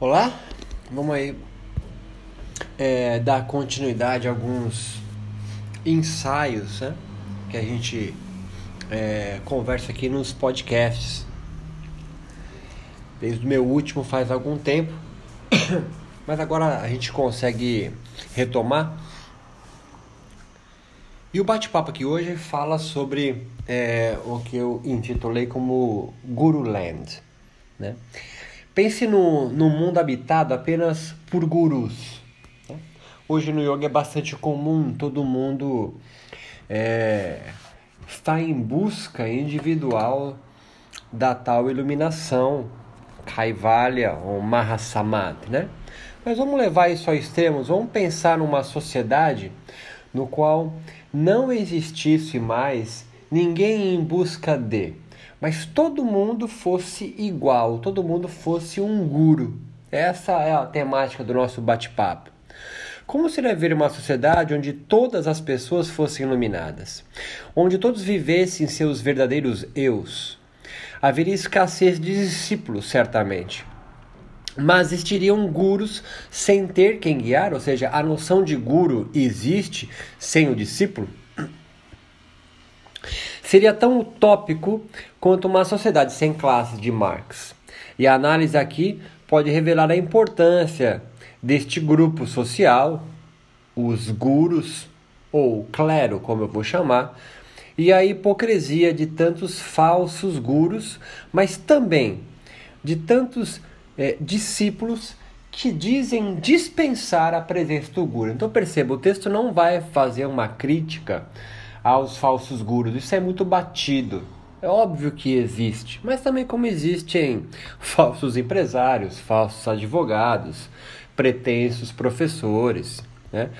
Olá, vamos aí é, dar continuidade a alguns ensaios né, que a gente é, conversa aqui nos podcasts. Desde o meu último faz algum tempo, mas agora a gente consegue retomar. E o bate-papo aqui hoje fala sobre é, o que eu intitulei como Guru Land. Né? Pense no, no mundo habitado apenas por gurus. Hoje no yoga é bastante comum todo mundo é, estar em busca individual da tal iluminação, Kaivalya ou Mahasamadhi, né? Mas vamos levar isso ao extremos, vamos pensar numa sociedade no qual não existisse mais ninguém em busca de mas todo mundo fosse igual, todo mundo fosse um guru. Essa é a temática do nosso bate-papo. Como seria ver uma sociedade onde todas as pessoas fossem iluminadas? Onde todos vivessem seus verdadeiros eus? Haveria escassez de discípulos, certamente. Mas existiriam gurus sem ter quem guiar, ou seja, a noção de guru existe sem o discípulo? Seria tão utópico quanto uma sociedade sem classes de Marx. E a análise aqui pode revelar a importância deste grupo social, os gurus, ou clero, como eu vou chamar, e a hipocrisia de tantos falsos gurus, mas também de tantos é, discípulos que dizem dispensar a presença do guru. Então perceba, o texto não vai fazer uma crítica aos falsos gurus. Isso é muito batido. É óbvio que existe, mas também como existem falsos empresários, falsos advogados, pretensos professores. Né?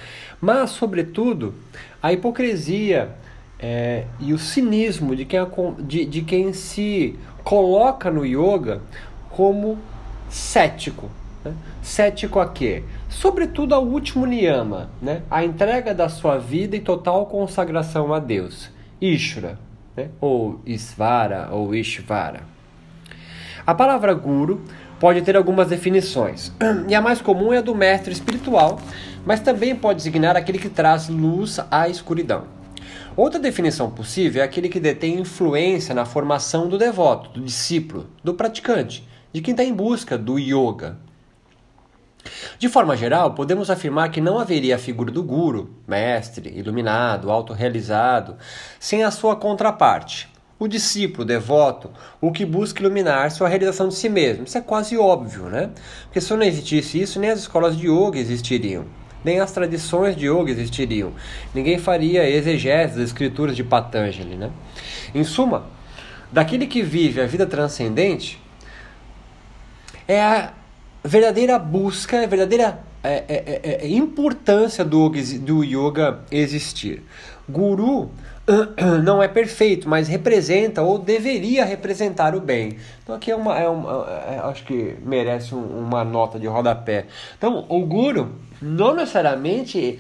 Mas, sobretudo, a hipocrisia é, e o cinismo de quem, de, de quem se coloca no yoga como cético. Né? Cético a quê? Sobretudo ao último niyama, né? a entrega da sua vida e total consagração a Deus. Ishvara, né? ou Isvara, ou Ishvara. A palavra guru pode ter algumas definições, e a mais comum é a do mestre espiritual, mas também pode designar aquele que traz luz à escuridão. Outra definição possível é aquele que detém influência na formação do devoto, do discípulo, do praticante, de quem está em busca do yoga, de forma geral, podemos afirmar que não haveria a figura do guru, mestre, iluminado, autorrealizado, sem a sua contraparte, o discípulo devoto, o que busca iluminar sua realização de si mesmo. Isso é quase óbvio, né? Porque se não existisse isso, nem as escolas de yoga existiriam, nem as tradições de yoga existiriam. Ninguém faria exegese das escrituras de Patanjali, né? Em suma, daquele que vive a vida transcendente, é a verdadeira busca, verdadeira é, é, é, é importância do, do yoga existir. Guru não é perfeito, mas representa ou deveria representar o bem. Então aqui é uma, é uma é, acho que merece um, uma nota de rodapé. Então o guru não necessariamente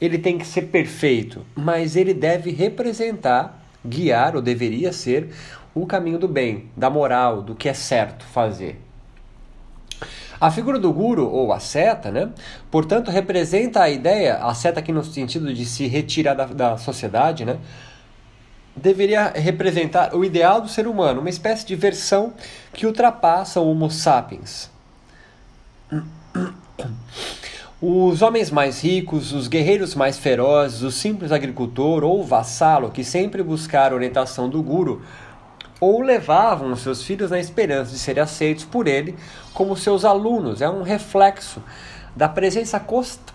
ele tem que ser perfeito, mas ele deve representar, guiar ou deveria ser o caminho do bem, da moral, do que é certo fazer. A figura do guru, ou a seta, né, portanto, representa a ideia, a seta aqui no sentido de se retirar da, da sociedade, né, deveria representar o ideal do ser humano, uma espécie de versão que ultrapassa o Homo sapiens. Os homens mais ricos, os guerreiros mais ferozes, o simples agricultor ou vassalo que sempre buscaram a orientação do guru ou levavam os seus filhos na esperança de serem aceitos por ele como seus alunos. É um reflexo da presença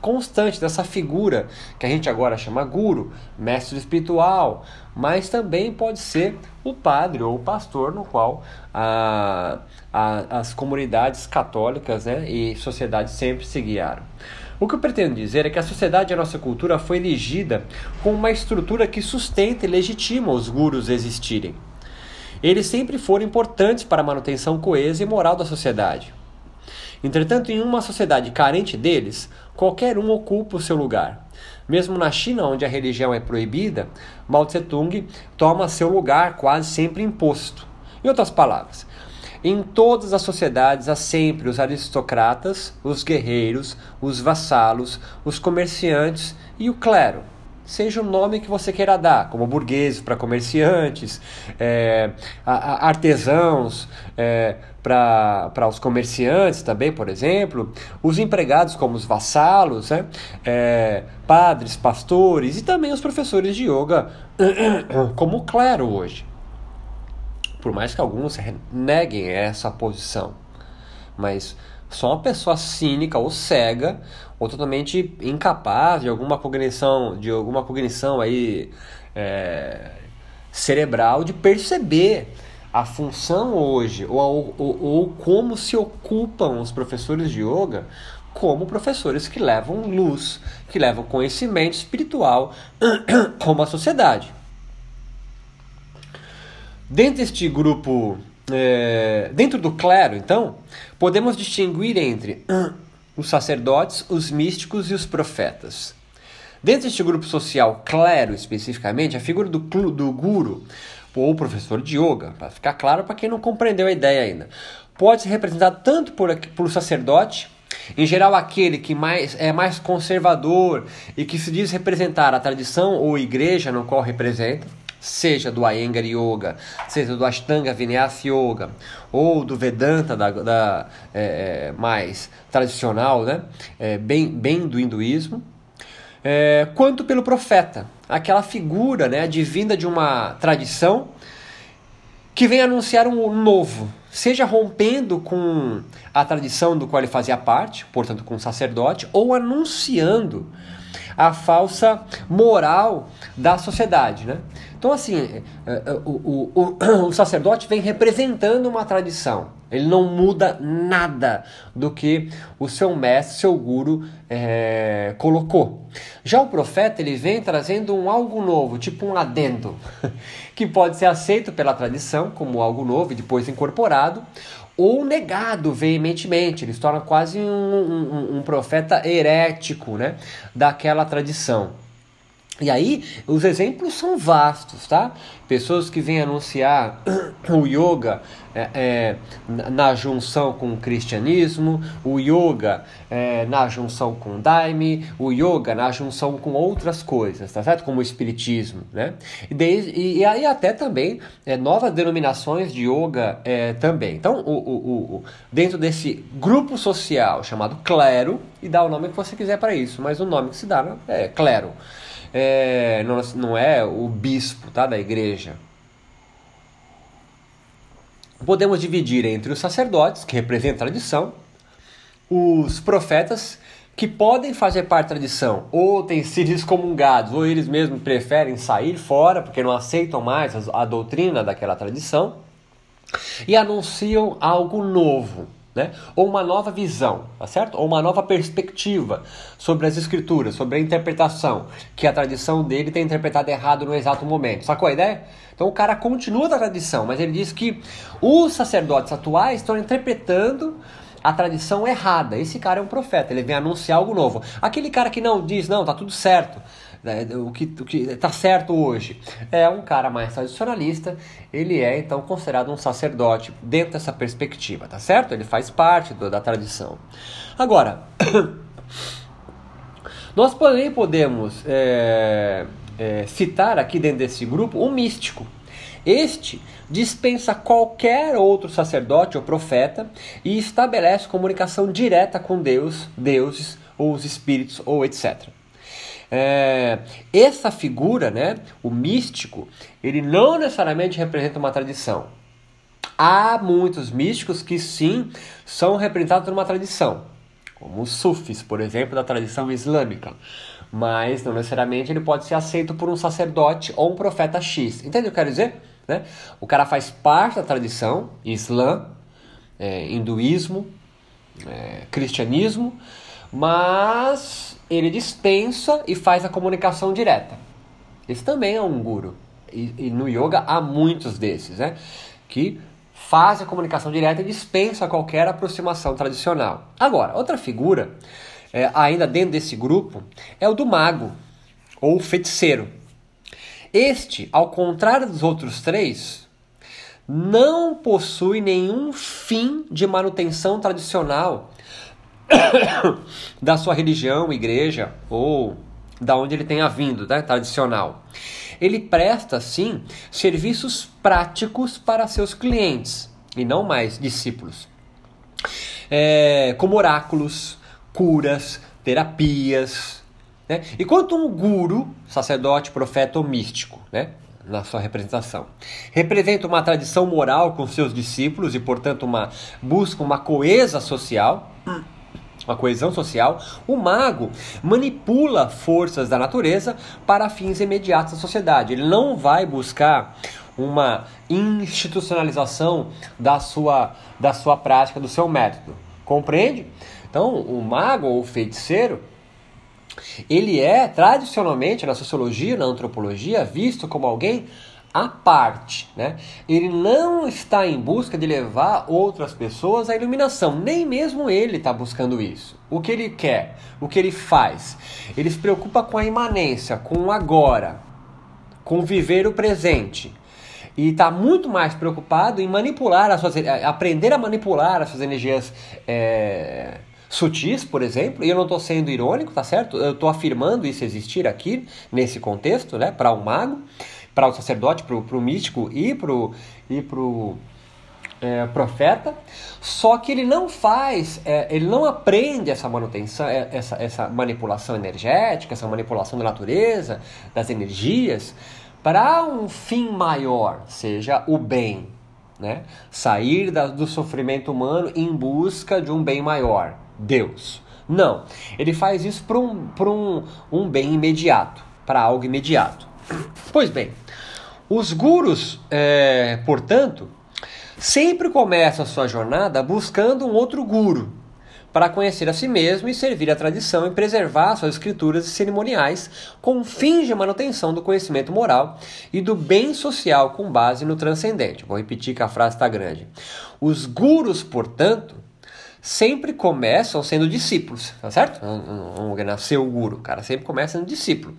constante dessa figura que a gente agora chama guru, mestre espiritual, mas também pode ser o padre ou o pastor no qual a, a, as comunidades católicas né, e sociedades sempre se guiaram. O que eu pretendo dizer é que a sociedade e a nossa cultura foi elegida com uma estrutura que sustenta e legitima os gurus existirem. Eles sempre foram importantes para a manutenção coesa e moral da sociedade. Entretanto, em uma sociedade carente deles, qualquer um ocupa o seu lugar. Mesmo na China, onde a religião é proibida, Mao Tse Tung toma seu lugar quase sempre imposto. Em outras palavras, Em todas as sociedades há sempre os aristocratas, os guerreiros, os vassalos, os comerciantes e o clero. Seja o nome que você queira dar, como burgueses para comerciantes, é, artesãos é, para os comerciantes também, por exemplo, os empregados como os vassalos, né? é, padres, pastores e também os professores de yoga, como o clero hoje por mais que alguns neguem essa posição. Mas só uma pessoa cínica ou cega ou totalmente incapaz de alguma cognição, de alguma cognição aí é, cerebral de perceber a função hoje ou, ou, ou como se ocupam os professores de yoga como professores que levam luz, que levam conhecimento espiritual como a sociedade. Dentro deste grupo, é, dentro do clero, então, podemos distinguir entre os sacerdotes, os místicos e os profetas. Dentro deste grupo social, clero especificamente, a figura do, do guru ou professor de yoga, para ficar claro para quem não compreendeu a ideia ainda, pode ser representado tanto por, por sacerdote, em geral aquele que mais é mais conservador e que se diz representar a tradição ou igreja no qual representa, seja do Iyengar Yoga, seja do Ashtanga Vinyasa Yoga, ou do Vedanta da, da é, é, mais tradicional, né? É, bem, bem do hinduísmo, é, quanto pelo profeta, aquela figura né, divina de uma tradição que vem anunciar um novo, seja rompendo com a tradição do qual ele fazia parte, portanto com o sacerdote, ou anunciando a falsa moral da sociedade, né? Então, assim, é, é, o, o, o, o sacerdote vem representando uma tradição. Ele não muda nada do que o seu mestre, seu guru, é, colocou. Já o profeta ele vem trazendo um algo novo, tipo um adendo, que pode ser aceito pela tradição como algo novo e depois incorporado, ou negado veementemente. Ele se torna quase um, um, um profeta herético né, daquela tradição. E aí, os exemplos são vastos, tá? Pessoas que vêm anunciar o yoga é, é, na junção com o cristianismo, o yoga é, na junção com o daime, o yoga na junção com outras coisas, tá certo? Como o espiritismo, né? E, desde, e, e aí até também é, novas denominações de yoga é, também. Então, o, o, o, dentro desse grupo social chamado clero, e dá o nome que você quiser para isso, mas o nome que se dá é clero é, não, é o bispo tá, da igreja. Podemos dividir entre os sacerdotes, que representam a tradição, os profetas, que podem fazer parte da tradição, ou têm sido excomungados, ou eles mesmos preferem sair fora, porque não aceitam mais a doutrina daquela tradição, e anunciam algo novo né? Ou uma nova visão, tá certo? Ou uma nova perspectiva sobre as escrituras, sobre a interpretação, que a tradição dele tem interpretado errado no exato momento. Sacou a ideia? Então o cara continua da tradição, mas ele diz que os sacerdotes atuais estão interpretando a tradição errada. Esse cara é um profeta, ele vem anunciar algo novo. Aquele cara que não diz, não, tá tudo certo né, o que o que está certo hoje é um cara mais tradicionalista, ele é então considerado um sacerdote dentro dessa perspectiva, tá certo? Ele faz parte do, da tradição. Agora, nós também podemos é, é, citar aqui dentro desse grupo um místico. Este dispensa qualquer outro sacerdote ou profeta e estabelece comunicação direta com Deus, deuses ou os espíritos ou etc. É, essa figura, né, o místico, ele não necessariamente representa uma tradição. Há muitos místicos que sim são representados numa tradição, como os sufis, por exemplo, da tradição islâmica. Mas não necessariamente ele pode ser aceito por um sacerdote ou um profeta X. Entende o que eu quero dizer? Né? O cara faz parte da tradição, islã, é, hinduísmo, é, cristianismo, mas ele dispensa e faz a comunicação direta. Esse também é um guru. E, e no yoga há muitos desses, né? Que faz a comunicação direta e dispensa qualquer aproximação tradicional. Agora, outra figura, é, ainda dentro desse grupo, é o do mago, ou feiticeiro. Este, ao contrário dos outros três, não possui nenhum fim de manutenção tradicional da sua religião, igreja ou da onde ele tenha vindo, né, tradicional. Ele presta sim serviços práticos para seus clientes e não mais discípulos, é, como oráculos, curas, terapias. Né? Enquanto um guru, sacerdote, profeta ou místico, né? na sua representação. Representa uma tradição moral com seus discípulos e, portanto, uma busca uma coesa social, uma coesão social. O mago manipula forças da natureza para fins imediatos da sociedade. Ele não vai buscar uma institucionalização da sua, da sua prática, do seu método. Compreende? Então, o mago ou o feiticeiro ele é tradicionalmente na sociologia, na antropologia, visto como alguém à parte, né? Ele não está em busca de levar outras pessoas à iluminação, nem mesmo ele está buscando isso. O que ele quer, o que ele faz, ele se preocupa com a imanência, com o agora, com viver o presente. E está muito mais preocupado em manipular as suas, aprender a manipular as suas energias é, sutis, por exemplo, e eu não estou sendo irônico, tá certo? Eu estou afirmando isso existir aqui, nesse contexto, né, para o um mago, para o sacerdote, para o místico e para o e pro, é, profeta, só que ele não faz, é, ele não aprende essa manutenção, é, essa, essa manipulação energética, essa manipulação da natureza, das energias, para um fim maior, seja o bem, né? sair da, do sofrimento humano em busca de um bem maior. Deus. Não. Ele faz isso para um, um, um bem imediato, para algo imediato. Pois bem, os gurus, é, portanto, sempre começam a sua jornada buscando um outro guru para conhecer a si mesmo e servir a tradição e preservar suas escrituras e cerimoniais com fins de manutenção do conhecimento moral e do bem social com base no transcendente. Vou repetir que a frase está grande. Os gurus, portanto, sempre começam sendo discípulos, tá certo? Não, não, nasceu o guru, o cara sempre começa sendo discípulo.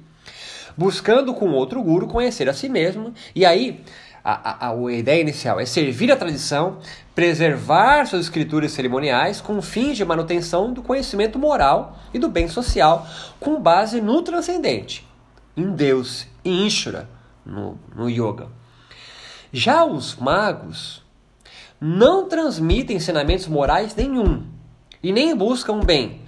Buscando com outro guru conhecer a si mesmo, e aí a, a, a, ideia inicial é servir a tradição, preservar suas escrituras cerimoniais com fins de manutenção do conhecimento moral e do bem social, com base no transcendente, em Deus, em Ishvara, no, no yoga. Já os magos não transmitem ensinamentos morais nenhum e nem buscam bem,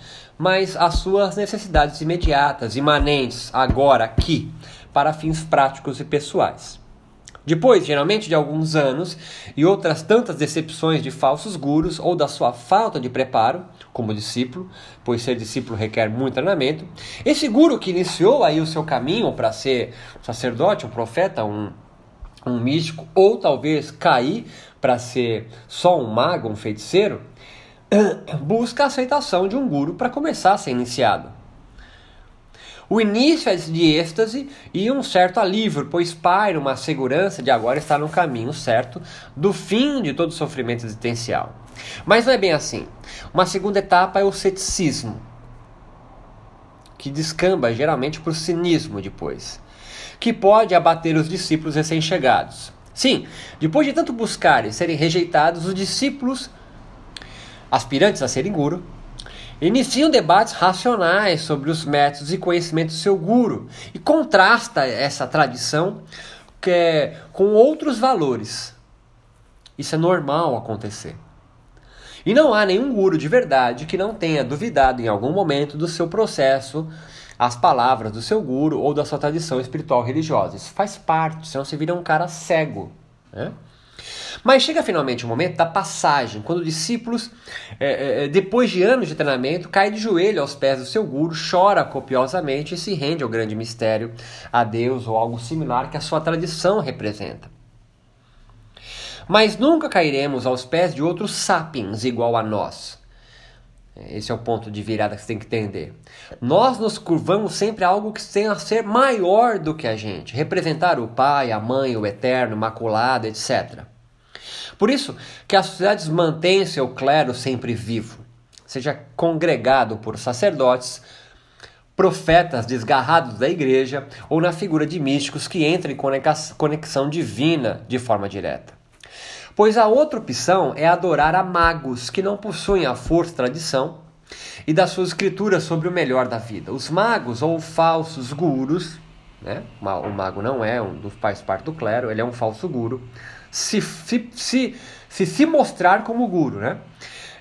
mas as suas necessidades imediatas, imanentes, agora, aqui, para fins práticos e pessoais. Depois, geralmente de alguns anos e outras tantas decepções de falsos gurus ou da sua falta de preparo como discípulo, pois ser discípulo requer muito treinamento, esse guru que iniciou aí o seu caminho para ser um sacerdote, um profeta, um, um místico, ou talvez cair para ser só um mago, um feiticeiro, busca a aceitação de um guru para começar a ser iniciado. O início é de êxtase e um certo alívio, pois paira uma segurança de agora estar no caminho certo do fim de todo sofrimento existencial. Mas não é bem assim. Uma segunda etapa é o ceticismo, que descamba geralmente para o cinismo depois, que pode abater os discípulos recém-chegados. Sim, depois de tanto buscar e serem rejeitados, os discípulos, aspirantes a serem guru, iniciam debates racionais sobre os métodos e conhecimentos do seu guru e contrasta essa tradição que é, com outros valores. Isso é normal acontecer. E não há nenhum guru de verdade que não tenha duvidado em algum momento do seu processo as palavras do seu guru ou da sua tradição espiritual religiosa. Isso faz parte, senão você vira um cara cego. Né? Mas chega finalmente o momento da passagem, quando discípulos, é, é, depois de anos de treinamento, cai de joelho aos pés do seu guru, chora copiosamente e se rende ao grande mistério, a Deus ou algo similar que a sua tradição representa. Mas nunca cairemos aos pés de outros sapiens igual a nós esse é o ponto de virada que você tem que entender. Nós nos curvamos sempre a algo que tem a ser maior do que a gente, representar o pai, a mãe, o eterno, imaculado, etc. Por isso que as sociedades mantêm seu clero sempre vivo, seja congregado por sacerdotes, profetas desgarrados da igreja ou na figura de místicos que entram em conexão divina de forma direta. Pois a outra opção é adorar a magos que não possuem a força tradição e das suas escrituras sobre o melhor da vida. Os magos ou falsos gurus, né? o mago não é um faz parte do clero, ele é um falso guru, se se, se, se, se mostrar como guru, né?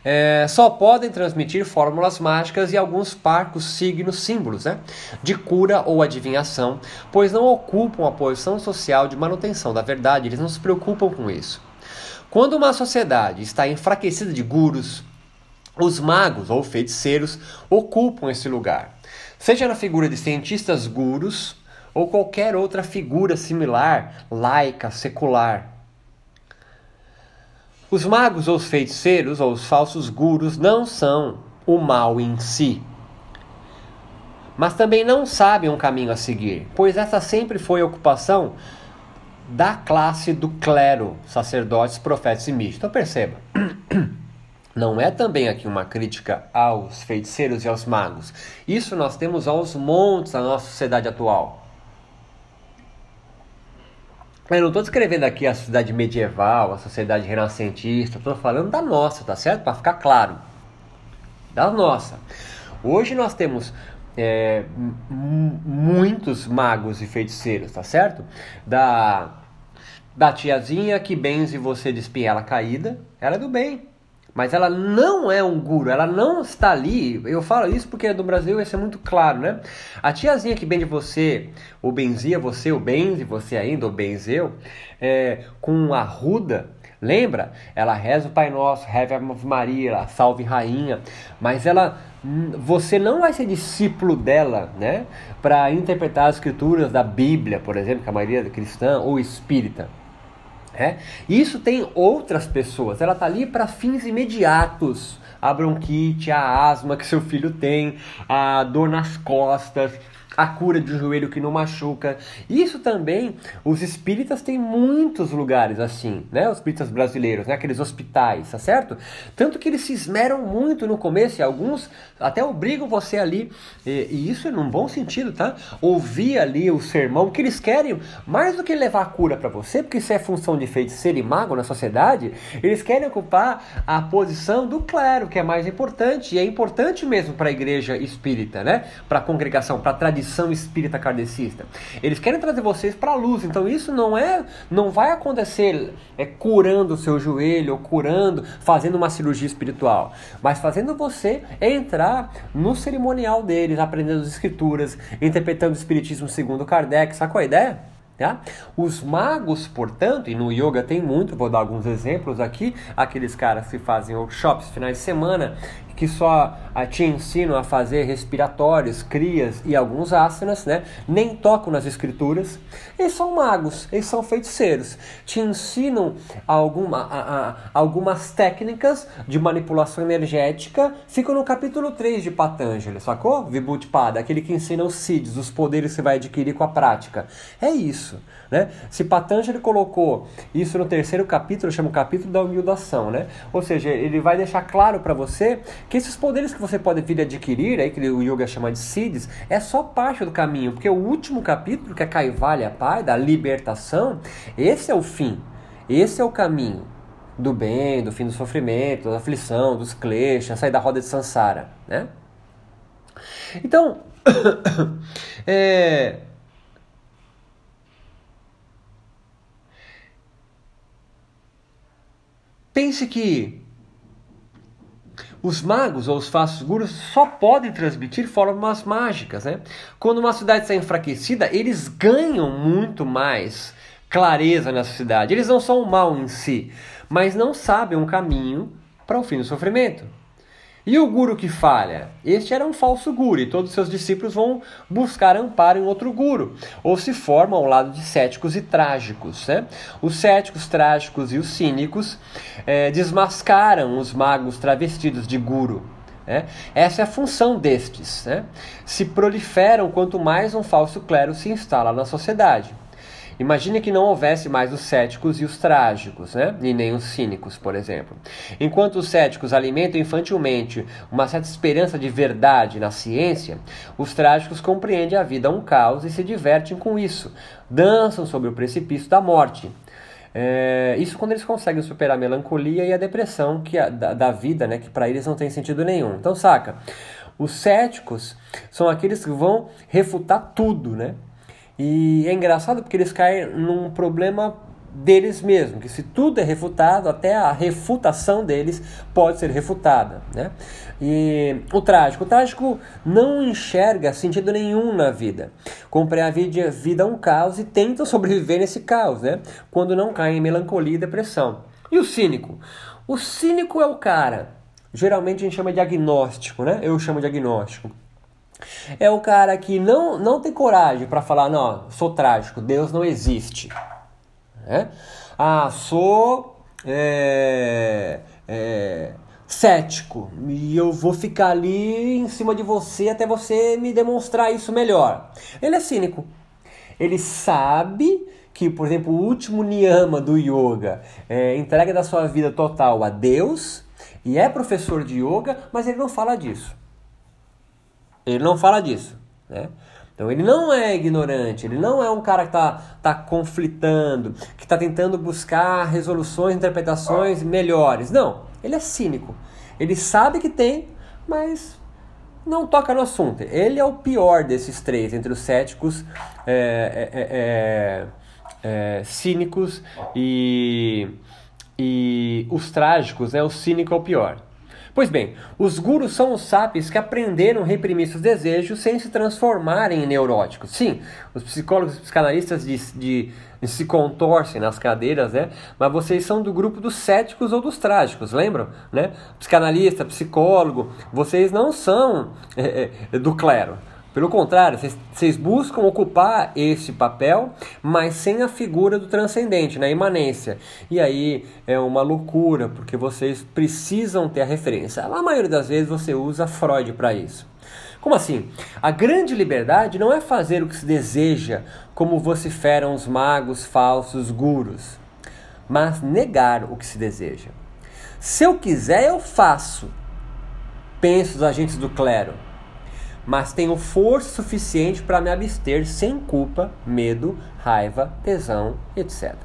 É, só podem transmitir fórmulas mágicas e alguns parcos signos símbolos né, de cura ou adivinhação, pois não ocupam a posição social de manutenção da verdade, eles não se preocupam com isso. Quando uma sociedade está enfraquecida de gurus, os magos ou feiticeiros ocupam esse lugar, seja na figura de cientistas gurus ou qualquer outra figura similar, laica, secular. Os magos ou os feiticeiros ou os falsos gurus não são o mal em si, mas também não sabem um caminho a seguir, pois essa sempre foi a ocupação da classe do clero, sacerdotes, profetas e místicos. Então perceba, não é também aqui uma crítica aos feiticeiros e aos magos. Isso nós temos aos montes na nossa sociedade atual. Eu não estou descrevendo aqui a sociedade medieval, a sociedade renascentista, estou falando da nossa, tá certo? Para ficar claro. Da nossa. Hoje nós temos é, muitos magos e feiticeiros, tá certo? Da, da tiazinha que benze você de espinhela caída, ela é do bem. Mas ela não é um guru, ela não está ali. Eu falo isso porque no Brasil isso é muito claro, né? A tiazinha que bende você, ou benzia você, ou benze você ainda, ou benzeu, é, com a ruda, lembra? Ela reza o Pai Nosso, reza a Maria, ela salve Rainha, mas ela você não vai ser discípulo dela, né? Para interpretar as escrituras da Bíblia, por exemplo, que a maioria é cristã ou espírita. É? Isso tem outras pessoas, ela está ali para fins imediatos. A bronquite, a asma que seu filho tem, a dor nas costas, a cura de um joelho que não machuca. Isso também, os espíritas têm muitos lugares assim, né? Os espíritas brasileiros, né? Aqueles hospitais, tá certo? Tanto que eles se esmeram muito no começo e alguns até obrigam você ali, e, e isso é num bom sentido, tá? Ouvir ali o sermão, que eles querem, mais do que levar a cura para você, porque isso é função de feiticeiro e mago na sociedade, eles querem ocupar a posição do clero, que é mais importante, e é importante mesmo para a igreja espírita, né? Para a congregação, para a tradição tradição espírita kardecista. Eles querem trazer vocês para a luz. Então isso não é, não vai acontecer é, curando o seu joelho ou curando, fazendo uma cirurgia espiritual, mas fazendo você entrar no cerimonial deles, aprendendo as escrituras, interpretando o espiritismo segundo Kardec. Sacou a ideia? Tá? Os magos, portanto, e no yoga tem muito, vou dar alguns exemplos aqui, aqueles caras que fazem workshops finais de semana que só te ensinam a fazer respiratórios, crias e alguns asanas, né? Nem tocam nas escrituras. Eles são magos, eles são feiticeiros. Te ensinam alguma, a, a, algumas técnicas de manipulação energética. Ficam no capítulo 3 de Patanjali, sacou? Vibhuti-pada, aquele que ensina os siddhis, os poderes que vai adquirir com a prática. É isso. Né? Se Patanjali colocou isso no terceiro capítulo, chama o capítulo da humildação, né? Ou seja, ele vai deixar claro para você que esses poderes que você pode vir adquirir, aí que o yoga chama de siddhis, é só parte do caminho, porque o último capítulo, que é Kaivalya Pai, da libertação, esse é o fim, esse é o caminho do bem, do fim do sofrimento, da aflição, dos kleshas, sair da roda de sansara, né? Então, é, Pense que os magos ou os falsos gurus só podem transmitir fórmulas mágicas. Né? Quando uma cidade está enfraquecida, eles ganham muito mais clareza na sociedade. Eles não são o mal em si, mas não sabem um caminho para o fim do sofrimento. E o guru que falha? Este era um falso guru e todos os seus discípulos vão buscar amparo em outro guru, ou se formam ao lado de céticos e trágicos. Né? Os céticos, trágicos e os cínicos é, desmascaram os magos travestidos de guru. Né? Essa é a função destes. Né? Se proliferam quanto mais um falso clero se instala na sociedade. Imagine que não houvesse mais os céticos e os trágicos, né? e nem os cínicos, por exemplo. Enquanto os céticos alimentam infantilmente uma certa esperança de verdade na ciência, os trágicos compreendem a vida um caos e se divertem com isso, dançam sobre o precipício da morte. É, isso quando eles conseguem superar a melancolia e a depressão que a, da, da vida, né, que para eles não tem sentido nenhum. Então, saca? Os céticos são aqueles que vão refutar tudo, né? E é engraçado porque eles caem num problema deles mesmos, que se tudo é refutado, até a refutação deles pode ser refutada. Né? E o trágico, o trágico não enxerga sentido nenhum na vida. Compre a vida, vida um caos e tenta sobreviver nesse caos, né? quando não cai em melancolia e depressão. E o cínico? O cínico é o cara, geralmente a gente chama de agnóstico, né? eu chamo de agnóstico. É o cara que não, não tem coragem para falar, não, sou trágico, Deus não existe. Né? Ah, sou é, é, cético e eu vou ficar ali em cima de você até você me demonstrar isso melhor. Ele é cínico. Ele sabe que, por exemplo, o último niyama do yoga é entrega da sua vida total a Deus e é professor de yoga, mas ele não fala disso. Ele não fala disso. Né? Então ele não é ignorante, ele não é um cara que está tá conflitando, que está tentando buscar resoluções, interpretações melhores. Não, ele é cínico. Ele sabe que tem, mas não toca no assunto. Ele é o pior desses três, entre os céticos, é, é, é, é cínicos e, e os trágicos. Né? O cínico é o pior. Pois bem, os gurus são os sapiens que aprenderam a reprimir seus desejos sem se transformarem em neuróticos. Sim, os psicólogos e psicanalistas de, de, de se contorcem nas cadeiras, né? Mas vocês são do grupo dos céticos ou dos trágicos, lembram? Né? Psicanalista, psicólogo, vocês não são é, é, do clero. Pelo contrário, vocês buscam ocupar esse papel, mas sem a figura do transcendente, na imanência. E aí é uma loucura, porque vocês precisam ter a referência. A maioria das vezes você usa Freud para isso. Como assim? A grande liberdade não é fazer o que se deseja, como vociferam os magos falsos gurus, mas negar o que se deseja. Se eu quiser, eu faço, penso os agentes do clero mas tenho força suficiente para me abster sem culpa, medo, raiva, tesão, etc.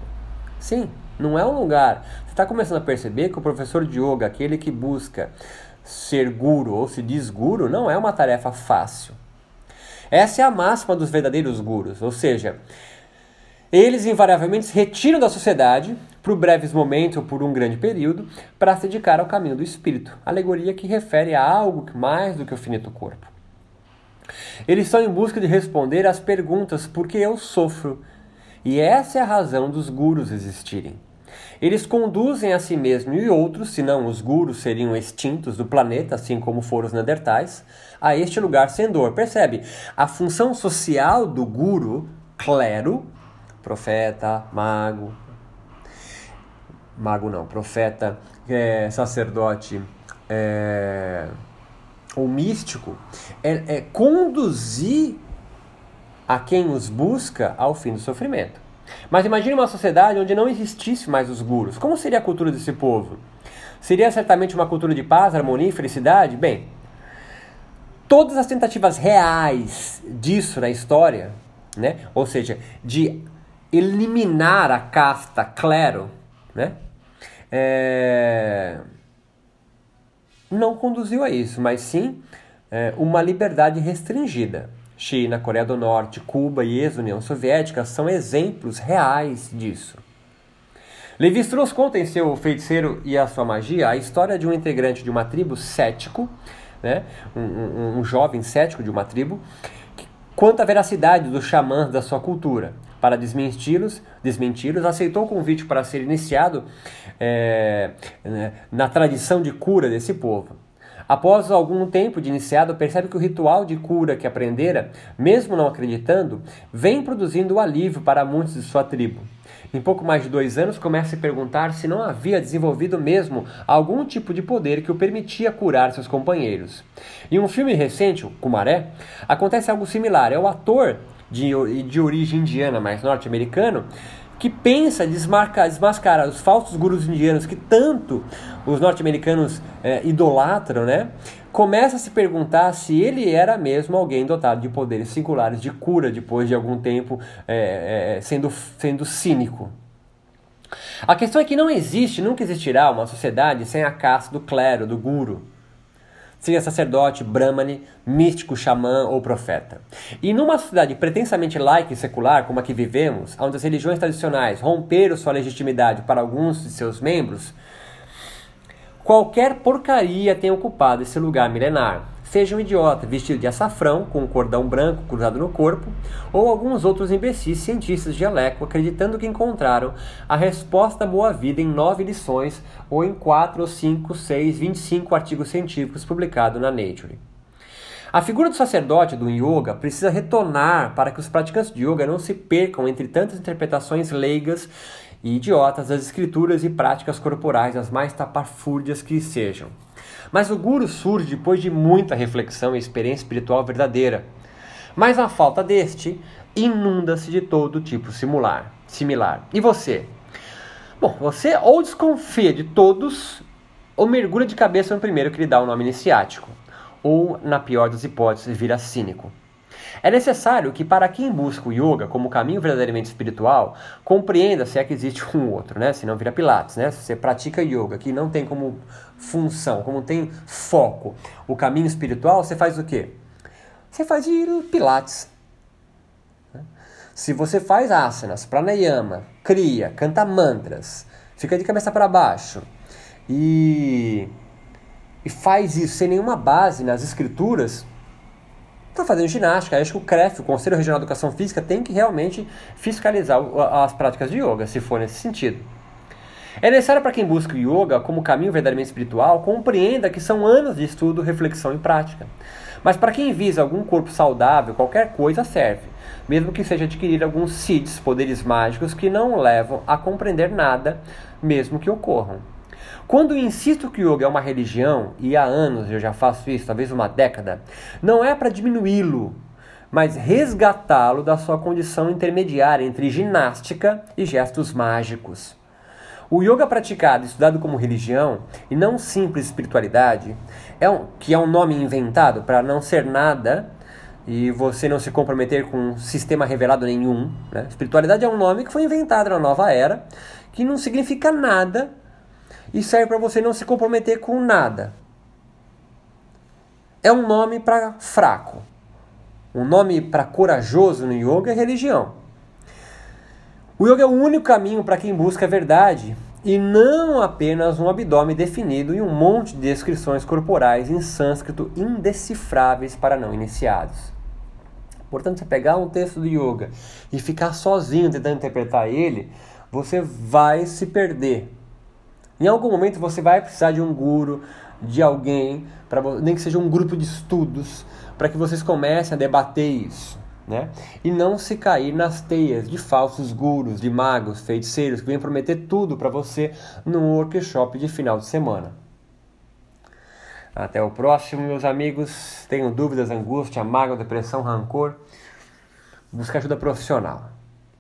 Sim, não é um lugar. Você está começando a perceber que o professor de yoga, aquele que busca ser guru ou se diz guru, não é uma tarefa fácil. Essa é a máxima dos verdadeiros gurus, ou seja, eles invariavelmente se retiram da sociedade por breves momentos ou por um grande período para se dedicar ao caminho do espírito, alegoria que refere a algo mais do que o finito corpo. Eles estão em busca de responder às perguntas por que eu sofro. E essa é a razão dos gurus existirem. Eles conduzem a si mesmo e outros, senão os gurus seriam extintos do planeta, assim como foram os Neandertais, a este lugar sem dor. Percebe? A função social do guru, clero, profeta, mago, mago não, profeta, é, sacerdote, é, ou místico é, é conduzir a quem os busca ao fim do sofrimento. Mas imagine uma sociedade onde não existisse mais os gurus. Como seria a cultura desse povo? Seria certamente uma cultura de paz, harmonia e felicidade? Bem, todas as tentativas reais disso na história, né? ou seja, de eliminar a casta clero, né? É não conduziu a isso, mas sim é, uma liberdade restringida. China, Coreia do Norte, Cuba e ex-União Soviética são exemplos reais disso. Levi-Strauss conta em seu Feiticeiro e a Sua Magia a história de um integrante de uma tribo cético, né, um, um, um jovem cético de uma tribo, quanto à veracidade dos xamãs da sua cultura. Para desmenti-los, desmenti-los, aceitou o convite para ser iniciado é, né, na tradição de cura desse povo. Após algum tempo de iniciado, percebe que o ritual de cura que aprendera, mesmo não acreditando, vem produzindo alívio para muitos de sua tribo. Em pouco mais de dois anos, começa a perguntar se não havia desenvolvido mesmo algum tipo de poder que o permitia curar seus companheiros. Em um filme recente, o Kumaré, acontece algo similar. É o ator de, de origem indiana, mas norte-americano, que pensa desmarcar, desmascarar os falsos gurus indianos que tanto os norte-americanos é, idolatram, né? Começa a se perguntar se ele era mesmo alguém dotado de poderes singulares de cura depois de algum tempo é, é, sendo, sendo cínico. A questão é que não existe, nunca existirá uma sociedade sem a caça do clero, do guru. Seja sacerdote, brahmane, místico, xamã ou profeta. E numa sociedade pretensamente laica e secular como a que vivemos, onde as religiões tradicionais romperam sua legitimidade para alguns de seus membros, qualquer porcaria tem ocupado esse lugar milenar seja um idiota vestido de açafrão, com um cordão branco cruzado no corpo, ou alguns outros imbecis cientistas de Aleco acreditando que encontraram a resposta boa-vida em nove lições ou em quatro ou cinco, seis, vinte e cinco artigos científicos publicados na Nature. A figura do sacerdote do yoga precisa retornar para que os praticantes de yoga não se percam entre tantas interpretações leigas e idiotas das escrituras e práticas corporais, as mais tapafúrdias que sejam. Mas o guru surge depois de muita reflexão e experiência espiritual verdadeira. Mas a falta deste inunda-se de todo tipo similar. similar. E você? Bom, você ou desconfia de todos ou mergulha de cabeça no primeiro que lhe dá o nome iniciático, ou, na pior das hipóteses, vira cínico. É necessário que, para quem busca o yoga como caminho verdadeiramente espiritual, compreenda se é que existe um outro, né? Senão vira Pilates, né? Se você pratica yoga que não tem como função, como tem foco o caminho espiritual, você faz o quê? Você faz Pilates. Né? Se você faz asanas, pranayama, cria, canta mantras, fica de cabeça para baixo e, e faz isso sem nenhuma base nas escrituras, está fazendo ginástica. Acho que o CREF, o Conselho Regional de Educação Física, tem que realmente fiscalizar as práticas de yoga, se for nesse sentido. É necessário para quem busca o yoga como caminho verdadeiramente espiritual, compreenda que são anos de estudo, reflexão e prática. Mas para quem visa algum corpo saudável, qualquer coisa serve, mesmo que seja adquirir alguns siddhis, poderes mágicos que não levam a compreender nada, mesmo que ocorram. Quando insisto que o yoga é uma religião, e há anos eu já faço isso, talvez uma década, não é para diminuí-lo, mas resgatá-lo da sua condição intermediária entre ginástica e gestos mágicos. O yoga praticado estudado como religião, e não simples espiritualidade, é um, que é um nome inventado para não ser nada e você não se comprometer com um sistema revelado nenhum. Né? Espiritualidade é um nome que foi inventado na nova era, que não significa nada e serve para você não se comprometer com nada. É um nome para fraco. Um nome para corajoso no yoga é religião. O yoga é o único caminho para quem busca a verdade e não apenas um abdômen definido e um monte de descrições corporais em sânscrito indecifráveis para não iniciados. Portanto, você pegar um texto do yoga e ficar sozinho tentando interpretar ele, você vai se perder. Em algum momento você vai precisar de um guru, de alguém, para nem que seja um grupo de estudos, para que vocês comecem a debater isso. Né? E não se cair nas teias de falsos gurus, de magos, feiticeiros que vêm prometer tudo para você num workshop de final de semana. Até o próximo, meus amigos. Tenham dúvidas, angústia, mágoa, depressão, rancor. Busque ajuda profissional.